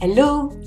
Hello,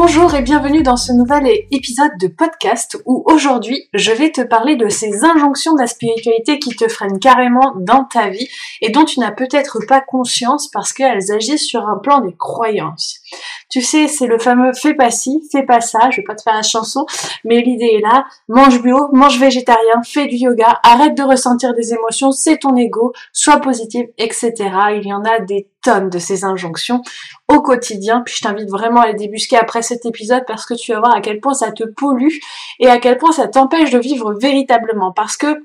Bonjour et bienvenue dans ce nouvel épisode de podcast où aujourd'hui je vais te parler de ces injonctions de la spiritualité qui te freinent carrément dans ta vie et dont tu n'as peut-être pas conscience parce qu'elles agissent sur un plan des croyances. Tu sais, c'est le fameux fais pas ci, fais pas ça, je vais pas te faire la chanson, mais l'idée est là, mange bio, mange végétarien, fais du yoga, arrête de ressentir des émotions, c'est ton ego, sois positif, etc. Il y en a des tonnes de ces injonctions au quotidien, puis je t'invite vraiment à les débusquer après cet épisode parce que tu vas voir à quel point ça te pollue et à quel point ça t'empêche de vivre véritablement. Parce que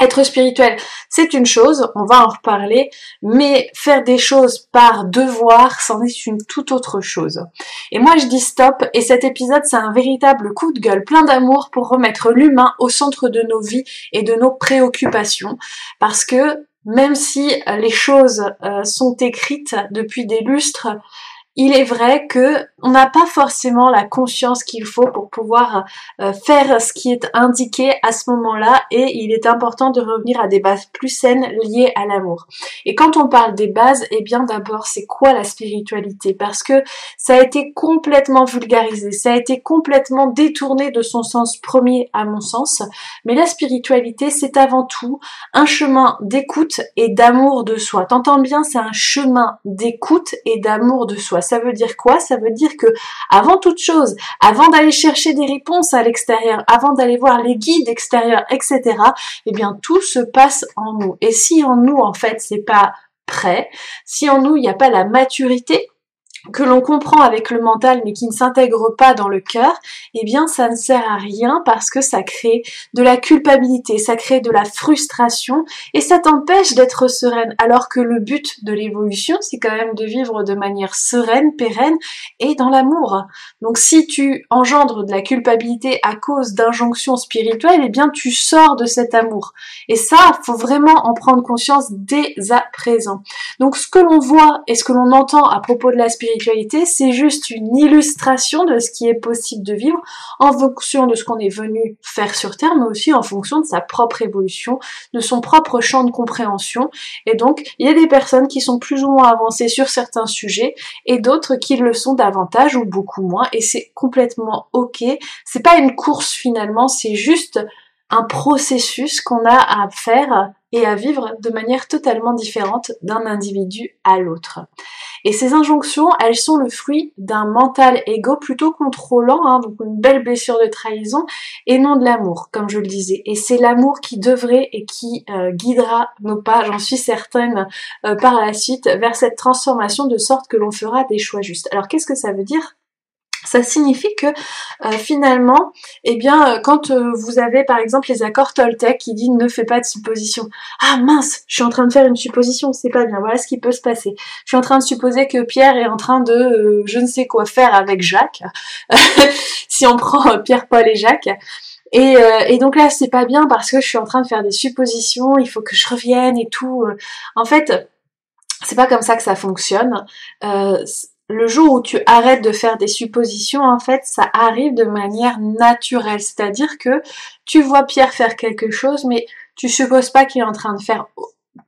être spirituel, c'est une chose, on va en reparler, mais faire des choses par devoir, c'en est une toute autre chose. Et moi je dis stop, et cet épisode c'est un véritable coup de gueule plein d'amour pour remettre l'humain au centre de nos vies et de nos préoccupations, parce que même si les choses euh, sont écrites depuis des lustres, il est vrai que on n'a pas forcément la conscience qu'il faut pour pouvoir euh, faire ce qui est indiqué à ce moment-là et il est important de revenir à des bases plus saines liées à l'amour. Et quand on parle des bases, eh bien d'abord c'est quoi la spiritualité? Parce que ça a été complètement vulgarisé, ça a été complètement détourné de son sens premier à mon sens, mais la spiritualité c'est avant tout un chemin d'écoute et d'amour de soi. T'entends bien, c'est un chemin d'écoute et d'amour de soi ça veut dire quoi? Ça veut dire que avant toute chose, avant d'aller chercher des réponses à l'extérieur, avant d'aller voir les guides extérieurs, etc., eh bien tout se passe en nous. Et si en nous, en fait, c'est pas prêt, si en nous, il n'y a pas la maturité, que l'on comprend avec le mental mais qui ne s'intègre pas dans le cœur, eh bien ça ne sert à rien parce que ça crée de la culpabilité, ça crée de la frustration et ça t'empêche d'être sereine alors que le but de l'évolution c'est quand même de vivre de manière sereine, pérenne et dans l'amour. Donc si tu engendres de la culpabilité à cause d'injonctions spirituelles, eh bien tu sors de cet amour. Et ça, faut vraiment en prendre conscience dès à présent. Donc ce que l'on voit et ce que l'on entend à propos de la spiritualité c'est juste une illustration de ce qui est possible de vivre en fonction de ce qu'on est venu faire sur Terre, mais aussi en fonction de sa propre évolution, de son propre champ de compréhension. Et donc, il y a des personnes qui sont plus ou moins avancées sur certains sujets et d'autres qui le sont davantage ou beaucoup moins. Et c'est complètement ok. C'est pas une course finalement, c'est juste un processus qu'on a à faire et à vivre de manière totalement différente d'un individu à l'autre. Et ces injonctions, elles sont le fruit d'un mental égo plutôt contrôlant, hein, donc une belle blessure de trahison, et non de l'amour, comme je le disais. Et c'est l'amour qui devrait et qui euh, guidera nos pas, j'en suis certaine, euh, par la suite, vers cette transformation de sorte que l'on fera des choix justes. Alors qu'est-ce que ça veut dire? Ça signifie que euh, finalement, eh bien, euh, quand euh, vous avez par exemple les accords Toltec qui disent ne fais pas de supposition. Ah mince, je suis en train de faire une supposition, c'est pas bien. Voilà ce qui peut se passer. Je suis en train de supposer que Pierre est en train de je ne sais quoi faire avec Jacques. si on prend Pierre, Paul et Jacques. Et, et, donc là, c'est pas bien parce que je suis en train de faire des suppositions. Il faut que je revienne et tout. En fait, c'est pas comme ça que ça fonctionne. Euh, le jour où tu arrêtes de faire des suppositions, en fait, ça arrive de manière naturelle. C'est-à-dire que tu vois Pierre faire quelque chose, mais tu supposes pas qu'il est en train de faire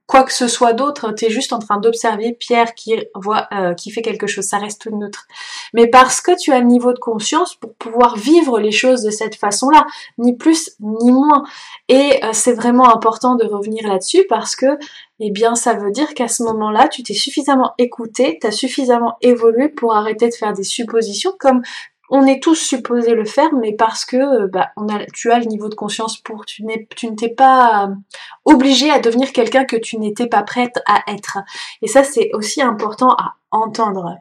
quoi que ce soit d'autre, tu es juste en train d'observer Pierre qui voit, euh, qui fait quelque chose, ça reste neutre. Mais parce que tu as le niveau de conscience pour pouvoir vivre les choses de cette façon-là, ni plus ni moins. Et euh, c'est vraiment important de revenir là-dessus parce que, eh bien, ça veut dire qu'à ce moment-là, tu t'es suffisamment écouté, tu as suffisamment évolué pour arrêter de faire des suppositions comme on est tous supposés le faire, mais parce que euh, bah, on a, tu as le niveau de conscience pour, tu, tu ne t'es pas euh, obligé à devenir quelqu'un que tu n'étais pas prête à être. Et ça, c'est aussi important à entendre.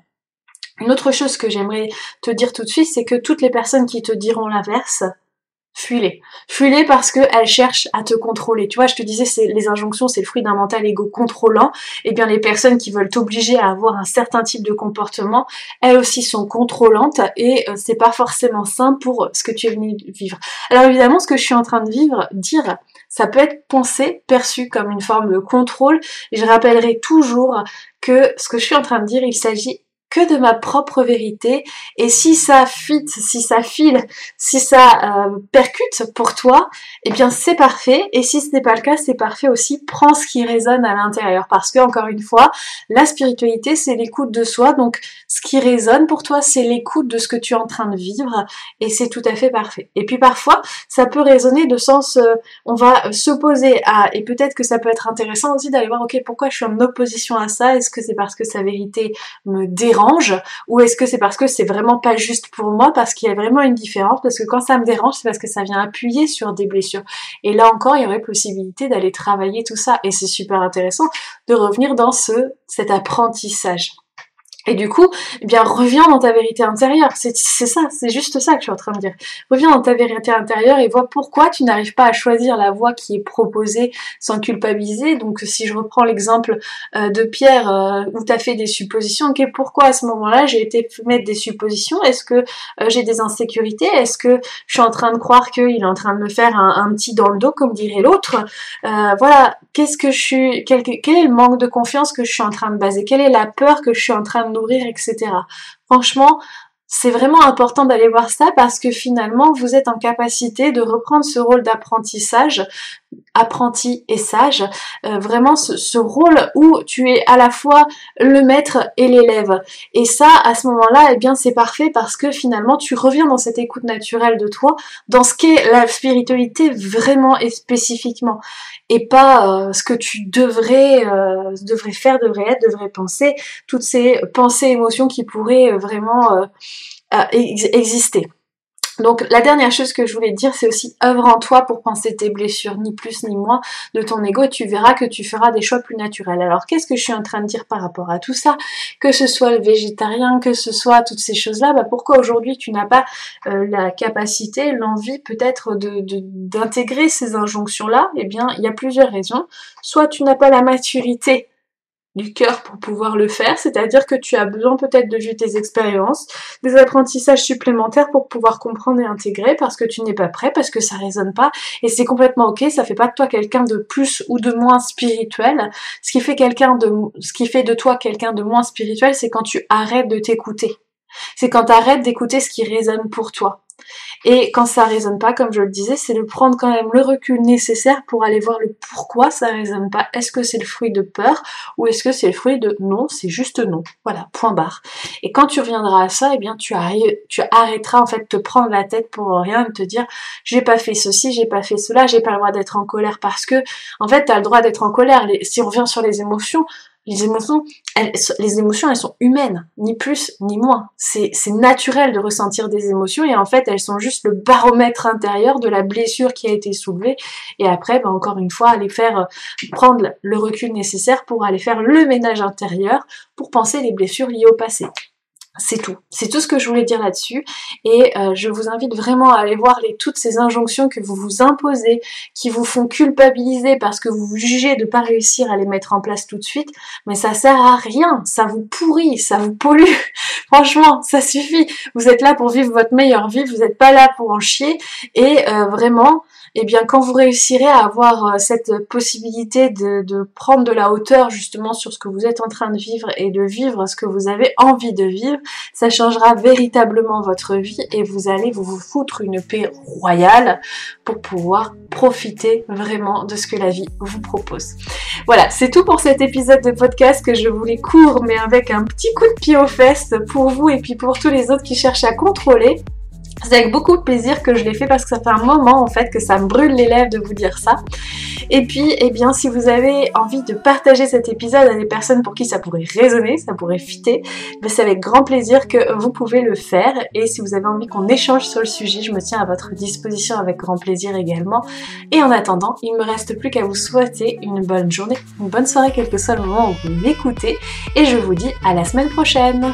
Une autre chose que j'aimerais te dire tout de suite, c'est que toutes les personnes qui te diront l'inverse, fuis-les. Fuis-les parce qu'elles cherchent à te contrôler. Tu vois, je te disais, c'est les injonctions, c'est le fruit d'un mental égo contrôlant. Eh bien, les personnes qui veulent t'obliger à avoir un certain type de comportement, elles aussi sont contrôlantes et euh, c'est pas forcément sain pour ce que tu es venu vivre. Alors évidemment, ce que je suis en train de vivre, dire, ça peut être pensé, perçu comme une forme de contrôle. je rappellerai toujours que ce que je suis en train de dire, il s'agit que de ma propre vérité. Et si ça fit, si ça file, si ça euh, percute pour toi, eh bien c'est parfait. Et si ce n'est pas le cas, c'est parfait aussi. Prends ce qui résonne à l'intérieur. Parce que encore une fois, la spiritualité c'est l'écoute de soi. Donc ce qui résonne pour toi c'est l'écoute de ce que tu es en train de vivre. Et c'est tout à fait parfait. Et puis parfois ça peut résonner de sens euh, on va s'opposer à et peut-être que ça peut être intéressant aussi d'aller voir ok pourquoi je suis en opposition à ça? Est-ce que c'est parce que sa vérité me dérange? Ou est-ce que c'est parce que c'est vraiment pas juste pour moi parce qu'il y a vraiment une différence? Parce que quand ça me dérange c'est parce que ça vient appuyer sur des blessures. Et là encore il y aurait possibilité d'aller travailler tout ça. Et c'est super intéressant de revenir dans ce cet apprentissage et du coup, eh bien, reviens dans ta vérité intérieure. C'est ça, c'est juste ça que je suis en train de dire. Reviens dans ta vérité intérieure et vois pourquoi tu n'arrives pas à choisir la voie qui est proposée sans culpabiliser. Donc, si je reprends l'exemple euh, de Pierre euh, où tu as fait des suppositions, ok, pourquoi à ce moment-là j'ai été mettre des suppositions? Est-ce que euh, j'ai des insécurités? Est-ce que je suis en train de croire qu'il est en train de me faire un, petit dans le dos, comme dirait l'autre? Voilà, qu'est-ce que je suis quel, quel est le manque de confiance que je suis en train de baser? Quelle est la peur que je suis en train de nourrir, etc. Franchement, c'est vraiment important d'aller voir ça parce que finalement, vous êtes en capacité de reprendre ce rôle d'apprentissage, apprenti et sage, euh, vraiment ce, rôle où tu es à la fois le maître et l'élève. Et ça, à ce moment-là, eh bien, c'est parfait parce que finalement, tu reviens dans cette écoute naturelle de toi, dans ce qu'est la spiritualité vraiment et spécifiquement, et pas euh, ce que tu devrais, euh, devrais faire, devrais être, devrais penser, toutes ces pensées, émotions qui pourraient vraiment exister. Donc la dernière chose que je voulais dire, c'est aussi œuvre en toi pour penser tes blessures, ni plus ni moins de ton ego, et tu verras que tu feras des choix plus naturels. Alors qu'est-ce que je suis en train de dire par rapport à tout ça? Que ce soit le végétarien, que ce soit toutes ces choses-là, bah pourquoi aujourd'hui tu n'as pas euh, la capacité, l'envie peut-être de d'intégrer ces injonctions-là? Eh bien, il y a plusieurs raisons. Soit tu n'as pas la maturité du cœur pour pouvoir le faire, c'est-à-dire que tu as besoin peut-être de vivre tes expériences, des apprentissages supplémentaires pour pouvoir comprendre et intégrer parce que tu n'es pas prêt, parce que ça résonne pas et c'est complètement ok, ça fait pas de toi quelqu'un de plus ou de moins spirituel. Ce qui fait quelqu'un de ce qui fait de toi quelqu'un de moins spirituel, c'est quand tu arrêtes de t'écouter. C'est quand tu arrêtes d'écouter ce qui résonne pour toi. Et quand ça résonne pas, comme je le disais, c'est de prendre quand même le recul nécessaire pour aller voir le pourquoi ça résonne pas. Est-ce que c'est le fruit de peur ou est-ce que c'est le fruit de non, c'est juste non. Voilà, point barre. Et quand tu reviendras à ça, eh bien tu, arrêteras en fait de te prendre la tête pour rien et te dire j'ai pas fait ceci, j'ai pas fait cela, j'ai pas le droit d'être en colère parce que en fait tu le droit d'être en colère. Si on revient sur les émotions, les émotions, elles, sont humaines, ni plus ni moins. C'est, naturel de ressentir des émotions et en fait, elles sont juste le baromètre intérieur de la blessure qui a été soulevée. Et après, ben, encore une fois, aller faire euh, prendre le recul nécessaire pour aller faire le ménage intérieur pour penser les blessures liées au passé. C'est tout. C'est tout ce que je voulais dire là-dessus. Et euh, je vous invite vraiment à aller voir toutes ces injonctions que vous vous imposez, qui vous font culpabiliser parce que vous jugez de pas réussir à les mettre en place tout de suite. Mais ça sert à rien. Ça vous pourrit, ça vous pollue. Franchement, ça suffit. Vous êtes là pour vivre votre meilleure vie. Vous n'êtes pas là pour en chier. Et euh, vraiment, eh bien quand vous réussirez à avoir euh, cette possibilité de, de, prendre de la hauteur justement sur ce que vous êtes en train de vivre et de vivre ce que vous avez envie de vivre, ça changera véritablement votre vie et vous allez vous foutre une paix royale pour pouvoir profiter vraiment de ce que la vie vous propose. Voilà, c'est tout pour cet épisode de podcast que je voulais court mais avec un petit coup de pied aux fesses pour vous et puis pour tous les autres qui cherchent à contrôler. C'est avec beaucoup de plaisir que je l'ai fait parce que ça fait un moment en fait que ça me brûle les lèvres de vous dire ça. Et puis, eh bien, si vous avez envie de partager cet épisode à des personnes pour qui ça pourrait résonner, ça pourrait fitter, ben, c'est avec grand plaisir que vous pouvez le faire. Et si vous avez envie qu'on échange sur le sujet, je me tiens à votre disposition avec grand plaisir également. Et en attendant, il me reste plus qu'à vous souhaiter une bonne journée, une bonne soirée, quel que soit le moment où vous m'écoutez. Et je vous dis à la semaine prochaine.